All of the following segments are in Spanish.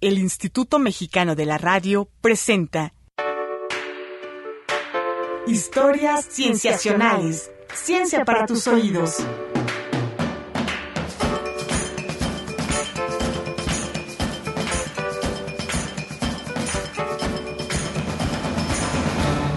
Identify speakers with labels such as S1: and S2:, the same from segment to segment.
S1: el Instituto Mexicano de la Radio presenta Historias Cienciacionales. Ciencia para tus oídos.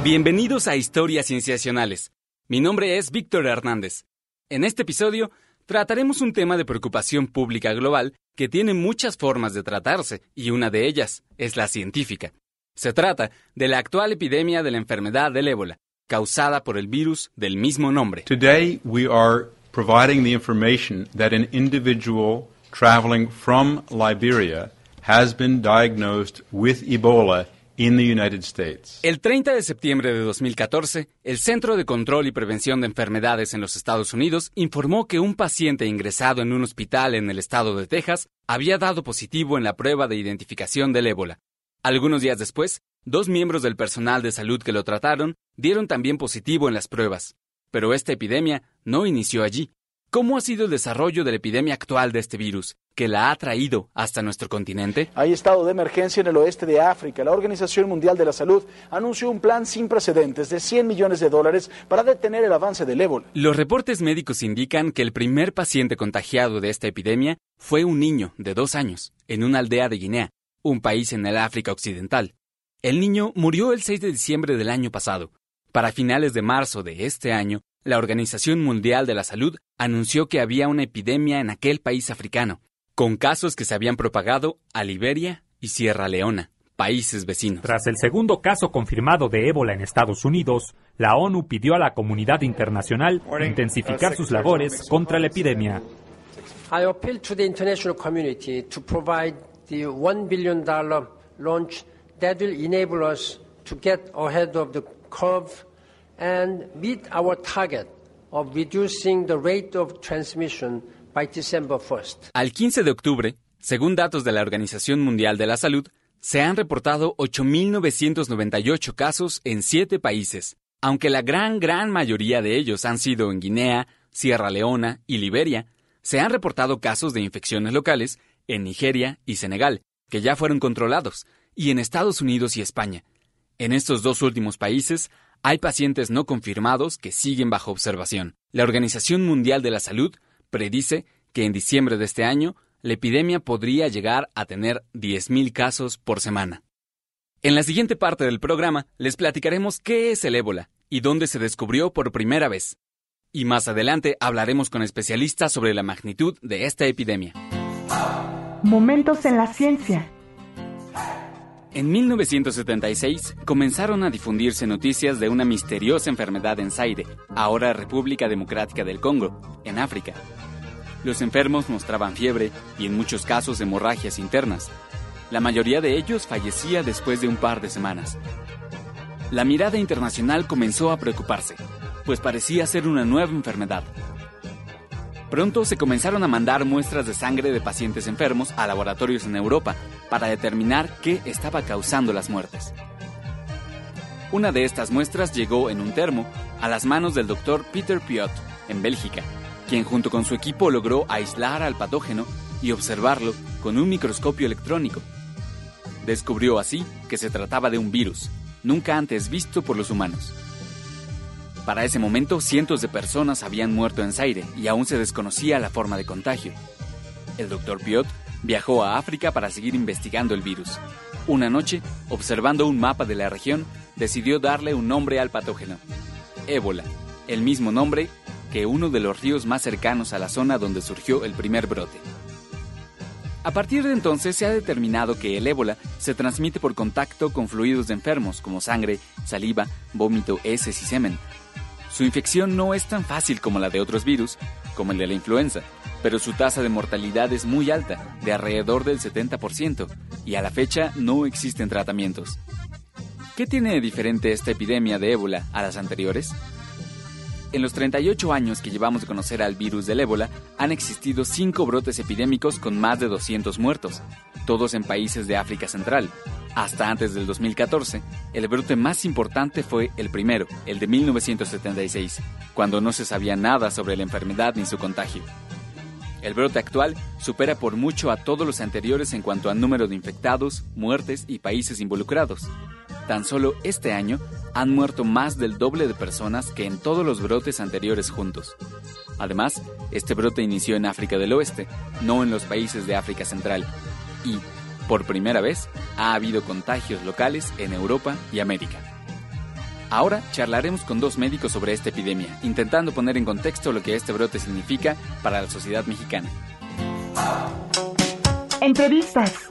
S2: Bienvenidos a Historias Cienciacionales. Mi nombre es Víctor Hernández. En este episodio trataremos un tema de preocupación pública global que tiene muchas formas de tratarse y una de ellas es la científica. Se trata de la actual epidemia de la enfermedad del ébola, causada por el virus del mismo nombre.
S3: Today we are providing the information that an individual traveling from Liberia has been diagnosed with Ebola
S2: El 30 de septiembre de 2014, el Centro de Control y Prevención de Enfermedades en los Estados Unidos informó que un paciente ingresado en un hospital en el estado de Texas había dado positivo en la prueba de identificación del ébola. Algunos días después, dos miembros del personal de salud que lo trataron dieron también positivo en las pruebas. Pero esta epidemia no inició allí. ¿Cómo ha sido el desarrollo de la epidemia actual de este virus, que la ha traído hasta nuestro continente?
S4: Hay estado de emergencia en el oeste de África. La Organización Mundial de la Salud anunció un plan sin precedentes de 100 millones de dólares para detener el avance del ébola.
S2: Los reportes médicos indican que el primer paciente contagiado de esta epidemia fue un niño de dos años, en una aldea de Guinea, un país en el África Occidental. El niño murió el 6 de diciembre del año pasado. Para finales de marzo de este año, la Organización Mundial de la Salud anunció que había una epidemia en aquel país africano, con casos que se habían propagado a Liberia y Sierra Leona, países vecinos.
S5: Tras el segundo caso confirmado de ébola en Estados Unidos, la ONU pidió a la comunidad internacional intensificar sus labores contra la epidemia.
S6: I appeal to the international community to provide the $1 billion launch that will enable us to get ahead of the curve and meet our target of reducing the rate of transmission by December 1st.
S2: Al 15 de octubre, según datos de la Organización Mundial de la Salud, se han reportado 8.998 casos en siete países, aunque la gran, gran mayoría de ellos han sido en Guinea, Sierra Leona y Liberia, se han reportado casos de infecciones locales en Nigeria y Senegal, que ya fueron controlados, y en Estados Unidos y España. En estos dos últimos países hay pacientes no confirmados que siguen bajo observación. La Organización Mundial de la Salud predice que en diciembre de este año la epidemia podría llegar a tener 10.000 casos por semana. En la siguiente parte del programa les platicaremos qué es el ébola y dónde se descubrió por primera vez. Y más adelante hablaremos con especialistas sobre la magnitud de esta epidemia.
S1: Momentos en la ciencia.
S2: En 1976 comenzaron a difundirse noticias de una misteriosa enfermedad en Zaire, ahora República Democrática del Congo, en África. Los enfermos mostraban fiebre y en muchos casos hemorragias internas. La mayoría de ellos fallecía después de un par de semanas. La mirada internacional comenzó a preocuparse, pues parecía ser una nueva enfermedad. Pronto se comenzaron a mandar muestras de sangre de pacientes enfermos a laboratorios en Europa para determinar qué estaba causando las muertes. Una de estas muestras llegó en un termo a las manos del doctor Peter Piot, en Bélgica, quien junto con su equipo logró aislar al patógeno y observarlo con un microscopio electrónico. Descubrió así que se trataba de un virus, nunca antes visto por los humanos. Para ese momento, cientos de personas habían muerto en Zaire y aún se desconocía la forma de contagio. El doctor Piot viajó a África para seguir investigando el virus. Una noche, observando un mapa de la región, decidió darle un nombre al patógeno. Ébola, el mismo nombre que uno de los ríos más cercanos a la zona donde surgió el primer brote. A partir de entonces se ha determinado que el ébola se transmite por contacto con fluidos de enfermos como sangre, saliva, vómito, heces y semen. Su infección no es tan fácil como la de otros virus, como el de la influenza, pero su tasa de mortalidad es muy alta, de alrededor del 70%, y a la fecha no existen tratamientos. ¿Qué tiene de diferente esta epidemia de ébola a las anteriores? En los 38 años que llevamos de conocer al virus del ébola, han existido 5 brotes epidémicos con más de 200 muertos, todos en países de África Central. Hasta antes del 2014, el brote más importante fue el primero, el de 1976, cuando no se sabía nada sobre la enfermedad ni su contagio. El brote actual supera por mucho a todos los anteriores en cuanto a número de infectados, muertes y países involucrados. Tan solo este año han muerto más del doble de personas que en todos los brotes anteriores juntos. Además, este brote inició en África del Oeste, no en los países de África Central, y, por primera vez, ha habido contagios locales en Europa y América. Ahora charlaremos con dos médicos sobre esta epidemia, intentando poner en contexto lo que este brote significa para la sociedad mexicana.
S1: Entrevistas.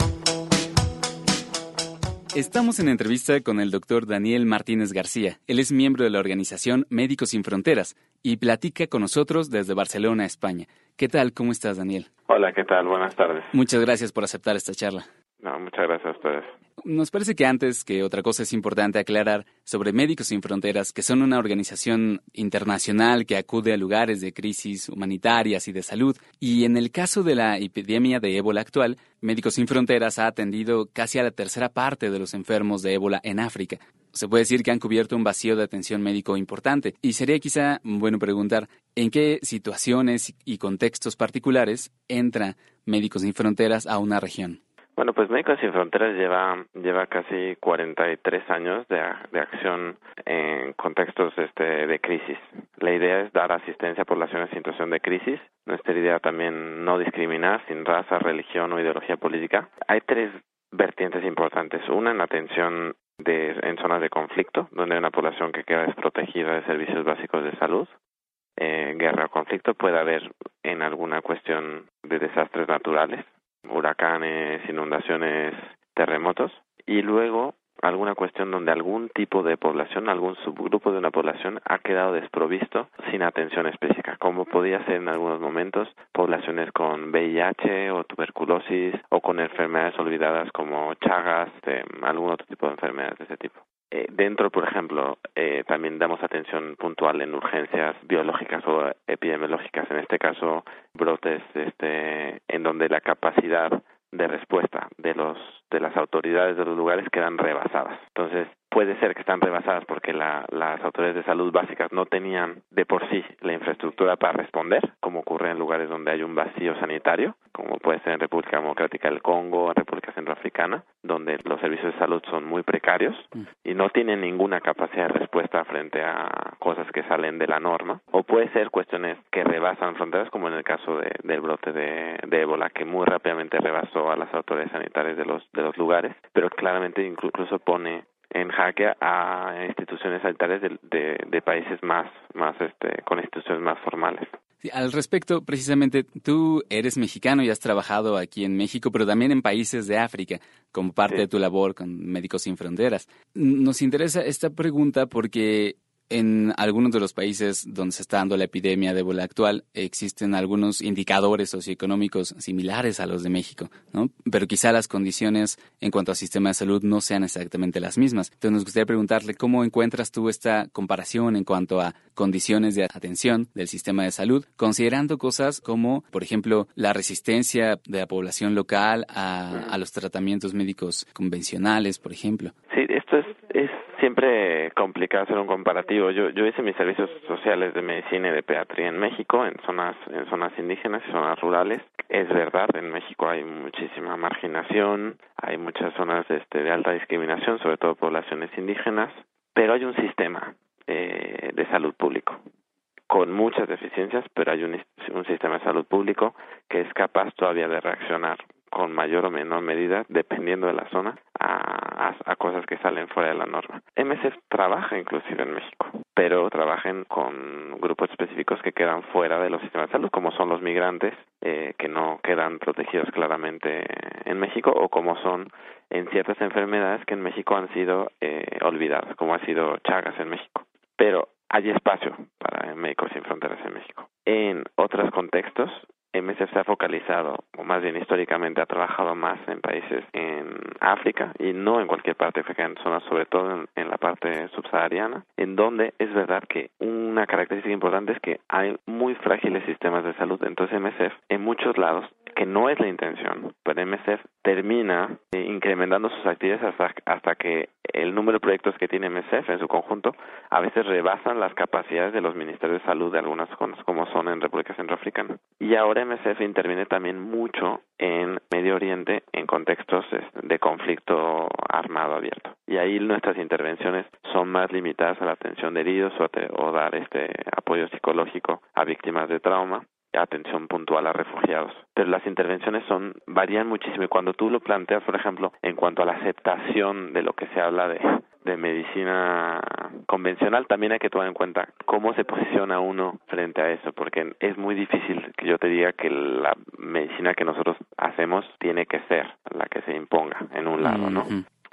S2: Estamos en entrevista con el doctor Daniel Martínez García. Él es miembro de la organización Médicos Sin Fronteras y platica con nosotros desde Barcelona, España. ¿Qué tal? ¿Cómo estás, Daniel?
S7: Hola, ¿qué tal? Buenas tardes.
S2: Muchas gracias por aceptar esta charla.
S7: No, muchas gracias a ustedes.
S2: Nos parece que antes que otra cosa es importante aclarar sobre Médicos Sin Fronteras, que son una organización internacional que acude a lugares de crisis humanitarias y de salud. Y en el caso de la epidemia de ébola actual, Médicos Sin Fronteras ha atendido casi a la tercera parte de los enfermos de ébola en África. Se puede decir que han cubierto un vacío de atención médico importante. Y sería quizá bueno preguntar en qué situaciones y contextos particulares entra Médicos Sin Fronteras a una región.
S7: Bueno, pues Médicos Sin Fronteras lleva, lleva casi 43 años de, de acción en contextos este, de crisis. La idea es dar asistencia a poblaciones en situación de crisis. Nuestra idea también no discriminar sin raza, religión o ideología política. Hay tres vertientes importantes. Una en atención de, en zonas de conflicto, donde hay una población que queda desprotegida de servicios básicos de salud. Eh, guerra o conflicto puede haber en alguna cuestión de desastres naturales, huracanes, inundaciones, terremotos, y luego alguna cuestión donde algún tipo de población, algún subgrupo de una población ha quedado desprovisto sin atención específica, como podía ser en algunos momentos poblaciones con VIH o tuberculosis o con enfermedades olvidadas como chagas, eh, algún otro tipo de enfermedades de ese tipo. Eh, dentro, por ejemplo, eh, también damos atención puntual en urgencias biológicas o epidemiológicas, en este caso brotes este, en donde la capacidad de respuesta de los de las autoridades de los lugares quedan rebasadas. Entonces, puede ser que están rebasadas porque la, las autoridades de salud básicas no tenían de por sí la infraestructura para responder, como ocurre en lugares donde hay un vacío sanitario, como puede ser en República Democrática del Congo, en República Centroafricana, donde los servicios de salud son muy precarios mm. y no tienen ninguna capacidad de respuesta frente a cosas que salen de la norma, o puede ser cuestiones que rebasan fronteras, como en el caso de, del brote de, de ébola, que muy rápidamente rebasó a las autoridades sanitarias de los, de los lugares, pero claramente incluso pone en jaque a instituciones sanitarias de, de, países más, más este, con instituciones más formales.
S2: al respecto, precisamente, tú eres mexicano y has trabajado aquí en México, pero también en países de África, como parte de tu labor con Médicos Sin Fronteras. Nos interesa esta pregunta porque en algunos de los países donde se está dando la epidemia de ébola actual existen algunos indicadores socioeconómicos similares a los de México, ¿no? Pero quizá las condiciones en cuanto al sistema de salud no sean exactamente las mismas. Entonces nos gustaría preguntarle cómo encuentras tú esta comparación en cuanto a condiciones de atención del sistema de salud, considerando cosas como, por ejemplo, la resistencia de la población local a, a los tratamientos médicos convencionales, por ejemplo.
S7: Sí, esto es, es siempre complicado hacer un comparativo. Yo, yo hice mis servicios sociales de medicina y de pediatría en México, en zonas, en zonas indígenas y zonas rurales. Es verdad, en México hay muchísima marginación, hay muchas zonas este, de alta discriminación, sobre todo poblaciones indígenas, pero hay un sistema eh, de salud público con muchas deficiencias, pero hay un, un sistema de salud público que es capaz todavía de reaccionar con mayor o menor medida, dependiendo de la zona, a, a, cosas que salen fuera de la norma. MSF trabaja inclusive en México, pero trabajan con grupos específicos que quedan fuera de los sistemas de salud, como son los migrantes, eh, que no quedan protegidos claramente en México, o como son en ciertas enfermedades que en México han sido eh, olvidadas, como ha sido Chagas en México. Pero hay espacio para Médicos Sin Fronteras en México. En otros contextos, MSF se ha focalizado, o más bien históricamente ha trabajado más en países en África y no en cualquier parte africana, zonas sobre todo en, la parte subsahariana, en donde es verdad que una característica importante es que hay muy frágiles sistemas de salud. Entonces MSF en muchos lados que no es la intención, pero MSF termina eh, incrementando sus actividades hasta, hasta que el número de proyectos que tiene MSF en su conjunto a veces rebasan las capacidades de los ministerios de salud de algunas zonas como son en República Centroafricana. Y ahora MSF interviene también mucho en Medio Oriente en contextos de conflicto armado abierto. Y ahí nuestras intervenciones son más limitadas a la atención de heridos o, o dar este apoyo psicológico a víctimas de trauma atención puntual a refugiados. Pero las intervenciones son varían muchísimo y cuando tú lo planteas, por ejemplo, en cuanto a la aceptación de lo que se habla de, de medicina convencional, también hay que tomar en cuenta cómo se posiciona uno frente a eso, porque es muy difícil que yo te diga que la medicina que nosotros hacemos tiene que ser la que se imponga en un lado, ¿no?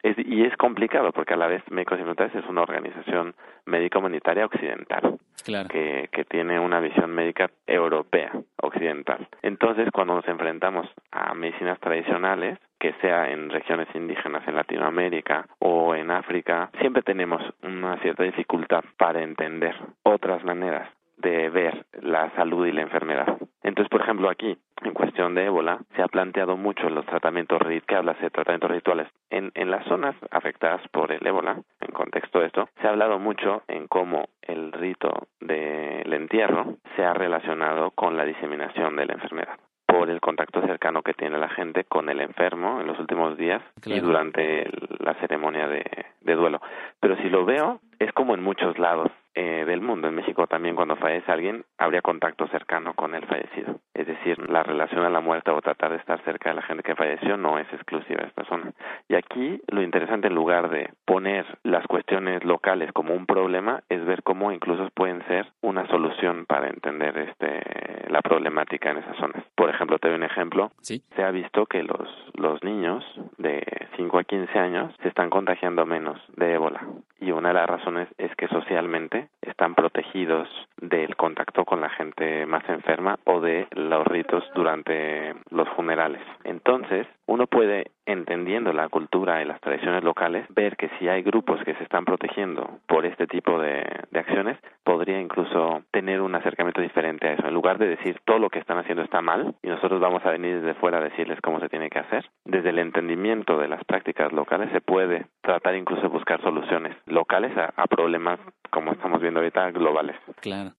S7: Y es complicado porque a la vez Médicos Sin es una organización médica humanitaria occidental que, que tiene una visión médica europea occidental. Entonces, cuando nos enfrentamos a medicinas tradicionales, que sea en regiones indígenas en Latinoamérica o en África, siempre tenemos una cierta dificultad para entender otras maneras de ver la salud y la enfermedad. Entonces, por ejemplo, aquí, en cuestión de ébola, se ha planteado mucho los tratamientos, que hablas de tratamientos rituales. En, en las zonas afectadas por el ébola, en contexto de esto, se ha hablado mucho en cómo el rito del entierro se ha relacionado con la diseminación de la enfermedad por el contacto cercano que tiene la gente con el enfermo en los últimos días y durante la ceremonia de, de duelo. Pero si lo veo, es como en muchos lados eh, del mundo. En México también cuando fallece alguien habría contacto cercano con el fallecido. Es decir, la relación a la muerte o tratar de estar cerca de la gente que falleció no es exclusiva de esta zona. Y aquí lo interesante en lugar de poner las cuestiones locales como un problema es ver cómo incluso pueden ser una solución para entender este la problemática en esas zonas. Por ejemplo, te doy un ejemplo.
S2: ¿Sí?
S7: Se ha visto que los los niños de 5 a 15 años se están contagiando menos de ébola y una de las razones es que socialmente están protegidos del contacto con la gente más enferma o de los ritos durante los funerales. Entonces, uno puede, entendiendo la cultura y las tradiciones locales, ver que si hay grupos que se están protegiendo por este tipo de, acciones, podría incluso tener un acercamiento diferente a eso. En lugar de decir todo lo que están haciendo está mal y nosotros vamos a venir desde fuera a decirles cómo se tiene que hacer, desde el entendimiento de las prácticas locales se puede tratar incluso de buscar soluciones locales a, a problemas como estamos viendo ahorita globales.
S2: Claro.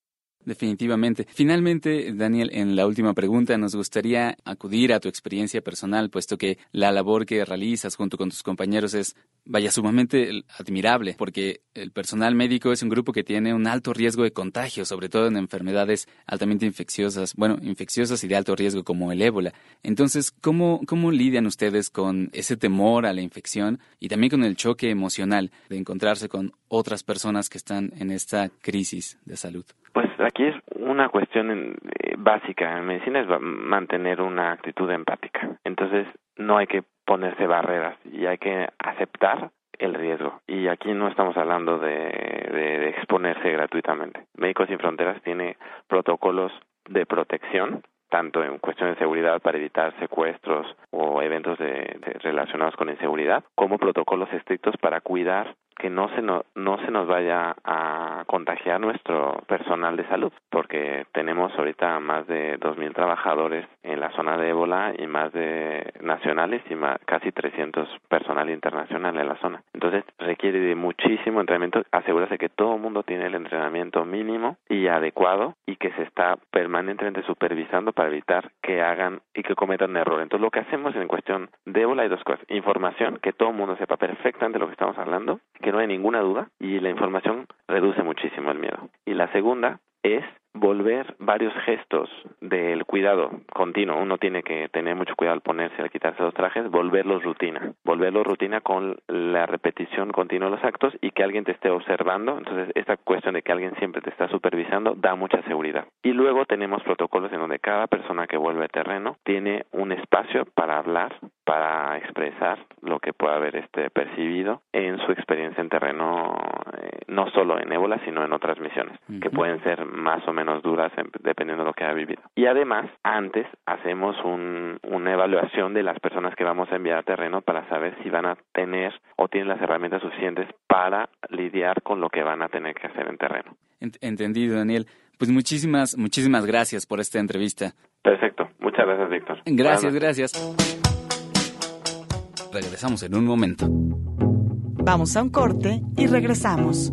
S2: Definitivamente. Finalmente, Daniel, en la última pregunta nos gustaría acudir a tu experiencia personal, puesto que la labor que realizas junto con tus compañeros es, vaya, sumamente admirable, porque el personal médico es un grupo que tiene un alto riesgo de contagio, sobre todo en enfermedades altamente infecciosas, bueno, infecciosas y de alto riesgo como el ébola. Entonces, ¿cómo, cómo lidian ustedes con ese temor a la infección y también con el choque emocional de encontrarse con otras personas que están en esta crisis de salud?
S7: Pues aquí es una cuestión eh, básica en medicina es mantener una actitud empática. Entonces no hay que ponerse barreras y hay que aceptar el riesgo. Y aquí no estamos hablando de, de, exponerse gratuitamente. Médicos Sin Fronteras tiene protocolos de protección tanto en cuestión de seguridad para evitar secuestros o eventos de, relacionados con inseguridad, como protocolos estrictos para cuidar que no se, no, no se nos vaya a contagiar nuestro personal de salud, porque tenemos ahorita más de 2.000 trabajadores en la zona de ébola y más de nacionales y más, casi 300 personal internacional en la zona. Entonces requiere de muchísimo entrenamiento, asegurarse que todo el mundo tiene el entrenamiento mínimo y adecuado y que se está permanentemente supervisando para evitar que hagan y que cometan error. Entonces lo que hacemos en cuestión de ébola hay dos cosas, información, que todo el mundo sepa perfectamente lo que estamos hablando, que no hay ninguna duda y la información reduce muchísimo el miedo. Y la segunda es volver varios gestos del cuidado continuo. Uno tiene que tener mucho cuidado al ponerse, al quitarse los trajes, volverlos rutina. Volverlos rutina con la repetición continua de los actos y que alguien te esté observando. Entonces, esta cuestión de que alguien siempre te está supervisando da mucha seguridad. Y luego tenemos protocolos en donde cada persona que vuelve a terreno tiene un espacio para hablar, para expresar lo que pueda haber este percibido en su experiencia en terreno, eh, no solo en ébola, sino en otras misiones, que pueden ser más o menos menos duras dependiendo de lo que ha vivido. Y además, antes hacemos una evaluación de las personas que vamos a enviar a terreno para saber si van a tener o tienen las herramientas suficientes para lidiar con lo que van a tener que hacer en terreno.
S2: Entendido, Daniel. Pues muchísimas, muchísimas gracias por esta entrevista.
S7: Perfecto. Muchas gracias, Víctor.
S2: Gracias, gracias. Regresamos en un momento.
S1: Vamos a un corte y regresamos.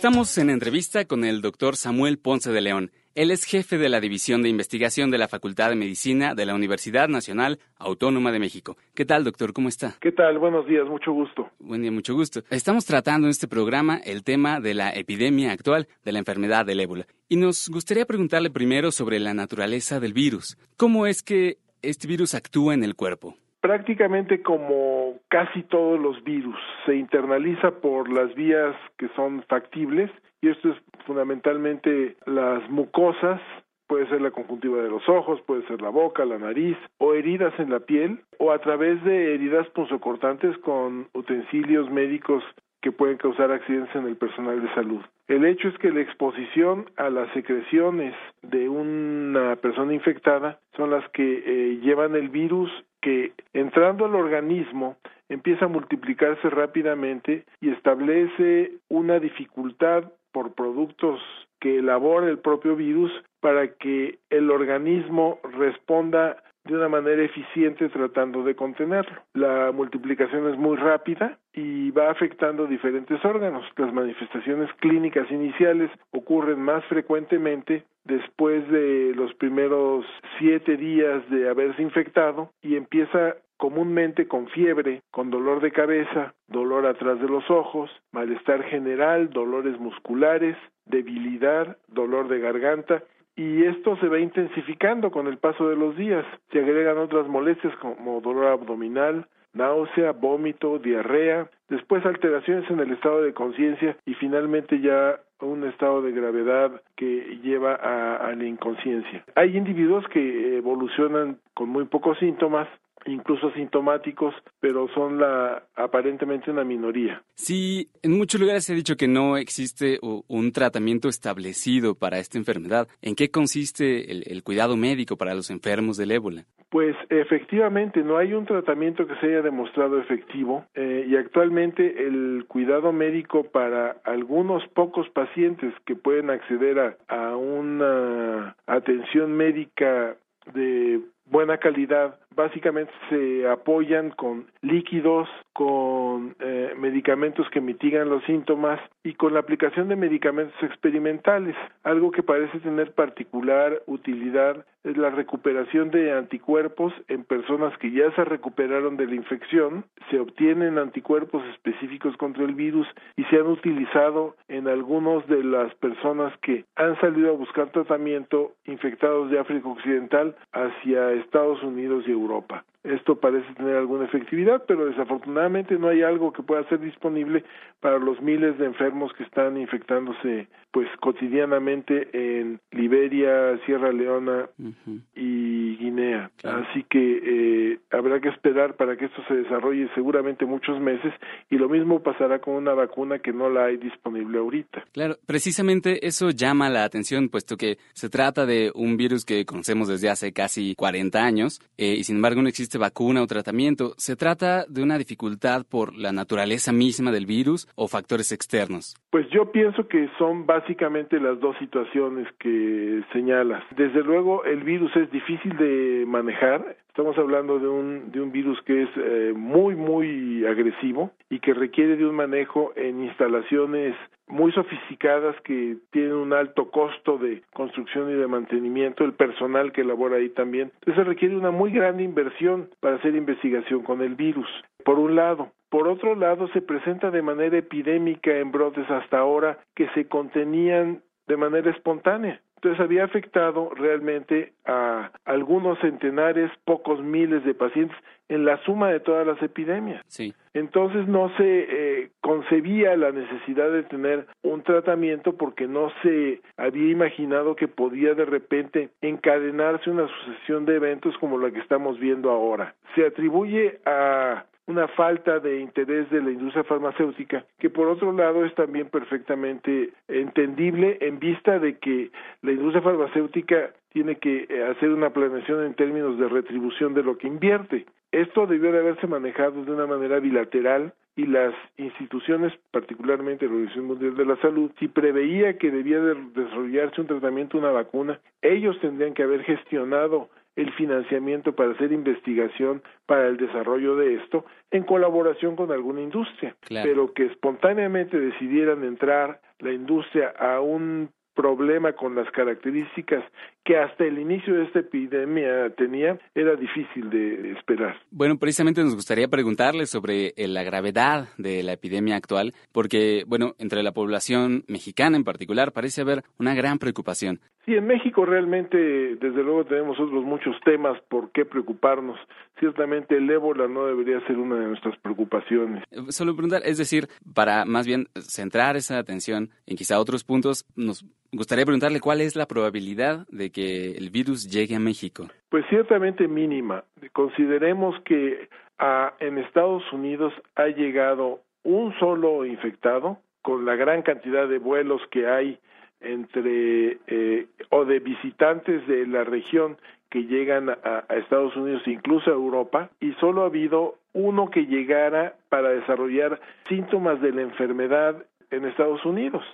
S2: Estamos en entrevista con el doctor Samuel Ponce de León. Él es jefe de la División de Investigación de la Facultad de Medicina de la Universidad Nacional Autónoma de México. ¿Qué tal, doctor? ¿Cómo está?
S8: ¿Qué tal? Buenos días, mucho gusto.
S2: Buen día, mucho gusto. Estamos tratando en este programa el tema de la epidemia actual de la enfermedad del ébola. Y nos gustaría preguntarle primero sobre la naturaleza del virus. ¿Cómo es que este virus actúa en el cuerpo?
S8: Prácticamente como casi todos los virus, se internaliza por las vías que son factibles y esto es fundamentalmente las mucosas, puede ser la conjuntiva de los ojos, puede ser la boca, la nariz, o heridas en la piel, o a través de heridas punzocortantes con utensilios médicos que pueden causar accidentes en el personal de salud. El hecho es que la exposición a las secreciones de una persona infectada son las que eh, llevan el virus que entrando al organismo empieza a multiplicarse rápidamente y establece una dificultad por productos que elabora el propio virus para que el organismo responda de una manera eficiente tratando de contenerlo. La multiplicación es muy rápida y va afectando diferentes órganos. Las manifestaciones clínicas iniciales ocurren más frecuentemente después de los primeros siete días de haberse infectado y empieza comúnmente con fiebre, con dolor de cabeza, dolor atrás de los ojos, malestar general, dolores musculares, debilidad, dolor de garganta y esto se va intensificando con el paso de los días. Se agregan otras molestias como dolor abdominal, náusea, vómito, diarrea, después alteraciones en el estado de conciencia y finalmente ya un estado de gravedad que lleva a, a, la inconsciencia. Hay individuos que evolucionan con muy pocos síntomas incluso asintomáticos, pero son la aparentemente una minoría.
S2: Sí, en muchos lugares se ha dicho que no existe un tratamiento establecido para esta enfermedad. ¿En qué consiste el, cuidado médico para los enfermos del ébola?
S8: Pues efectivamente no hay un tratamiento que se haya demostrado efectivo eh, y actualmente el cuidado médico para algunos pocos pacientes que pueden acceder a, a una atención médica de buena calidad básicamente se apoyan con líquidos, con eh, medicamentos que mitigan los síntomas y con la aplicación de medicamentos experimentales. Algo que parece tener particular utilidad es la recuperación de anticuerpos en personas que ya se recuperaron de la infección. Se obtienen anticuerpos específicos contra el virus y se han utilizado en algunos de las personas que han salido a buscar tratamiento infectados de África Occidental hacia Estados Unidos y Europa. Europa. Esto parece tener alguna efectividad, pero desafortunadamente no hay algo que pueda ser disponible para los miles de enfermos que están infectándose pues cotidianamente en Liberia, Sierra Leona y Guinea. Así que eh, habrá que esperar para que esto se desarrolle seguramente muchos meses y lo mismo pasará con una vacuna que no la hay disponible ahorita.
S2: Claro, precisamente eso llama la atención puesto que se trata de un virus que conocemos desde hace casi 40 años eh, y sin embargo no existe vacuna o tratamiento. ¿Se trata de una dificultad por la naturaleza misma del virus o factores externos?
S8: Pues yo pienso que son básicamente las dos situaciones que señalas. Desde luego el virus es difícil de manejar. Estamos hablando de un, de un virus que es eh, muy, muy agresivo y que requiere de un manejo en instalaciones muy sofisticadas que tienen un alto costo de construcción y de mantenimiento, el personal que labora ahí también. Entonces requiere una muy grande inversión para hacer investigación con el virus, por un lado. Por otro lado, se presenta de manera epidémica en brotes hasta ahora que se contenían de manera espontánea. Entonces había afectado realmente a algunos centenares, pocos miles de pacientes en la suma de todas las epidemias.
S2: Sí.
S8: Entonces no se eh, concebía la necesidad de tener un tratamiento porque no se había imaginado que podía de repente encadenarse una sucesión de eventos como la que estamos viendo ahora. Se atribuye a una falta de interés de la industria farmacéutica, que por otro lado es también perfectamente entendible en vista de que la industria farmacéutica tiene que eh, hacer una planeación en términos de retribución de lo que invierte. Esto debió de haberse manejado de una manera bilateral y las instituciones, particularmente la Organización Mundial de la Salud, si preveía que debía de desarrollarse un tratamiento, una vacuna, ellos tendrían que haber gestionado el financiamiento para hacer investigación para el desarrollo de esto en colaboración con alguna industria, pero que espontáneamente decidieran entrar la industria a un problema con las características que hasta el inicio de esta epidemia tenía, era difícil de esperar.
S2: Bueno, precisamente nos gustaría preguntarle sobre eh, la gravedad de la epidemia actual, porque, bueno, entre la población mexicana en particular parece haber una gran preocupación.
S8: Sí, en México realmente, desde luego, tenemos otros muchos temas por qué preocuparnos. Ciertamente el ébola no debería ser una de nuestras preocupaciones.
S2: Eh, solo preguntar, es decir, para más bien centrar esa atención en quizá otros puntos, nos gustaría preguntarle cuál es la probabilidad de que el virus llegue a México.
S8: Pues ciertamente mínima. Consideremos que a, en Estados Unidos ha llegado un solo infectado con la gran cantidad de vuelos que hay entre eh, o de visitantes de la región que llegan a, a, Estados Unidos, incluso a Europa, y solo ha habido uno que llegara para desarrollar síntomas de la enfermedad en Estados Unidos.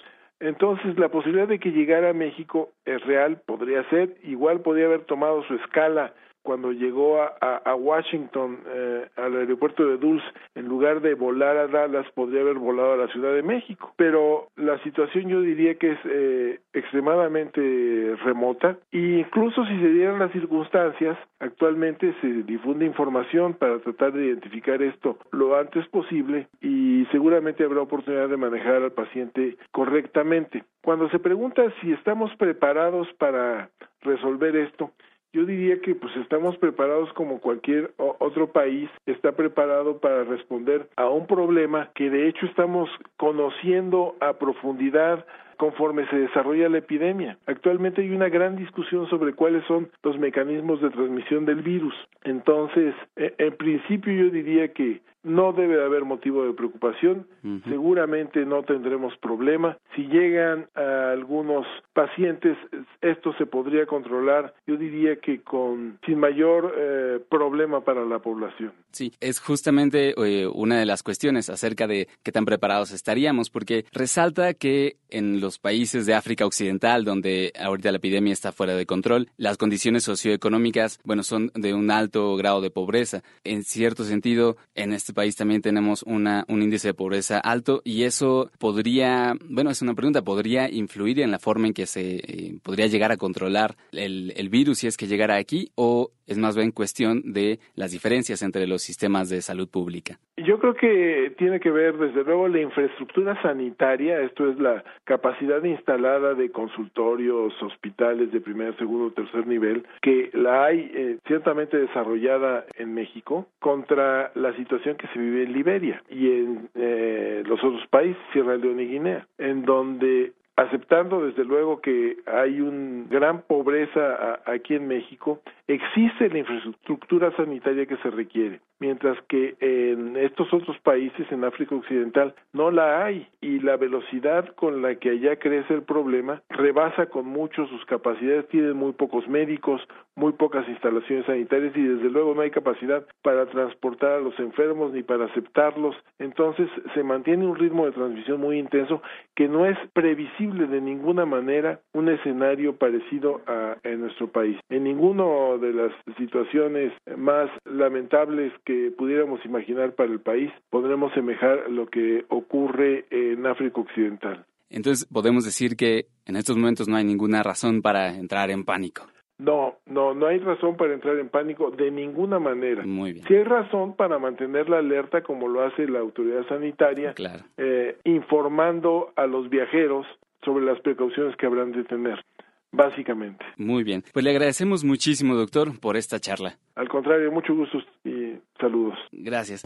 S8: Entonces, la posibilidad de que llegara a México es real, podría ser, igual podría haber tomado su escala cuando llegó a, a, Washington, eh, al aeropuerto de Dulce, en lugar de volar a Dallas, podría haber volado a la Ciudad de México. Pero la situación yo diría que es eh, extremadamente remota e incluso si se dieran las circunstancias, actualmente se difunde información para tratar de identificar esto lo antes posible y seguramente habrá oportunidad de manejar al paciente correctamente. Cuando se pregunta si estamos preparados para resolver esto, yo diría que pues estamos preparados como cualquier otro país está preparado para responder a un problema que de hecho estamos conociendo a profundidad conforme se desarrolla la epidemia. Actualmente hay una gran discusión sobre cuáles son los mecanismos de transmisión del virus. Entonces, e, en principio yo diría que no debe haber motivo de preocupación, seguramente no tendremos problema. Si llegan a algunos pacientes, esto se podría controlar, yo diría que con sin mayor eh, problema para la población.
S2: Sí, es justamente eh, una de las cuestiones acerca de qué tan preparados estaríamos, porque resalta que en los países de África Occidental, donde ahorita la epidemia está fuera de control, las condiciones socioeconómicas, bueno, son de un alto grado de pobreza. En cierto sentido, en este país también tenemos una, un índice de pobreza alto y eso podría, bueno, es una pregunta, podría influir en la forma en que se eh, podría llegar a controlar el, el virus si es que llegara aquí o es más bien cuestión de las diferencias entre los sistemas de salud pública.
S8: Yo creo que tiene que ver, desde luego, la infraestructura sanitaria, esto es la capacidad instalada de consultorios, hospitales de primer, segundo, tercer nivel, que la hay eh, ciertamente desarrollada en México contra la situación que se vive en Liberia y en eh, los otros países, Sierra Leona y Guinea, en donde aceptando desde luego que hay una gran pobreza aquí en México, existe la infraestructura sanitaria que se requiere mientras que en estos otros países en África Occidental no la hay. Y la velocidad con la que allá crece el problema rebasa con mucho sus capacidades, tienen muy pocos médicos, muy pocas instalaciones sanitarias y desde luego no hay capacidad para transportar a los enfermos ni para aceptarlos, entonces se mantiene un ritmo de transmisión muy intenso que no es previsible de ninguna manera un escenario parecido a en nuestro país. En ninguna de las situaciones más lamentables que pudiéramos imaginar para el país, podremos semejar lo que ocurre en África Occidental.
S2: Entonces, podemos decir que en estos momentos no hay ninguna razón para entrar en pánico.
S8: No, no, no hay razón para entrar en pánico de ninguna manera.
S2: Muy bien.
S8: Sí hay razón para mantener la alerta como lo hace la autoridad sanitaria, eh, informando a los viajeros sobre las precauciones que habrán de tener. básicamente.
S2: Muy bien. Pues le agradecemos muchísimo, doctor, por esta charla.
S8: Al contrario, mucho gusto y saludos.
S2: Gracias.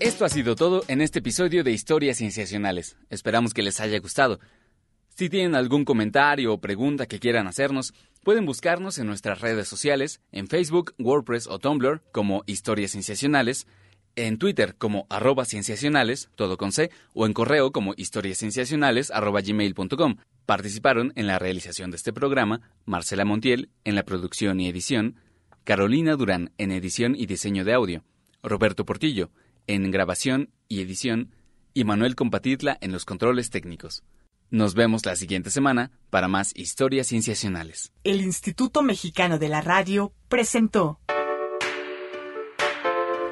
S2: Esto ha sido todo en este episodio de Historias Cienciacionales. Esperamos que les haya gustado. Si tienen algún comentario o pregunta que quieran hacernos, pueden buscarnos en nuestras redes sociales, en Facebook, WordPress o Tumblr como Historias Cienciacionales, en Twitter como arroba cienciacionales, todo con C, o en correo como historiascienciacionales arroba gmail.com. Participaron en la realización de este programa Marcela Montiel en la producción y edición, Carolina Durán en edición y diseño de audio, Roberto Portillo en grabación y edición y Manuel Compatitla en los controles técnicos. Nos vemos la siguiente semana para más historias cienciacionales.
S1: El Instituto Mexicano de la Radio presentó